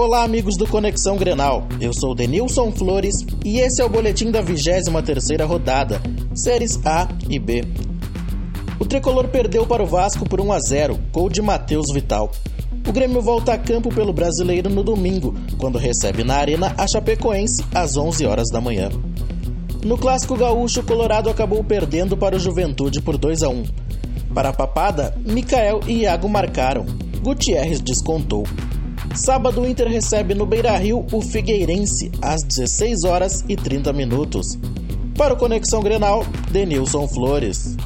Olá, amigos do Conexão Grenal. Eu sou Denilson Flores e esse é o boletim da 23ª rodada, séries A e B. O tricolor perdeu para o Vasco por 1 a 0, gol de Matheus Vital. O Grêmio volta a campo pelo Brasileiro no domingo, quando recebe na Arena a Chapecoense às 11 horas da manhã. No clássico gaúcho, o Colorado acabou perdendo para o Juventude por 2 a 1. Para a papada, Mikael e Iago marcaram. Gutierrez descontou. Sábado, o Inter recebe no Beira-Rio o Figueirense às 16 horas e 30 minutos. Para o Conexão Grenal, Denilson Flores.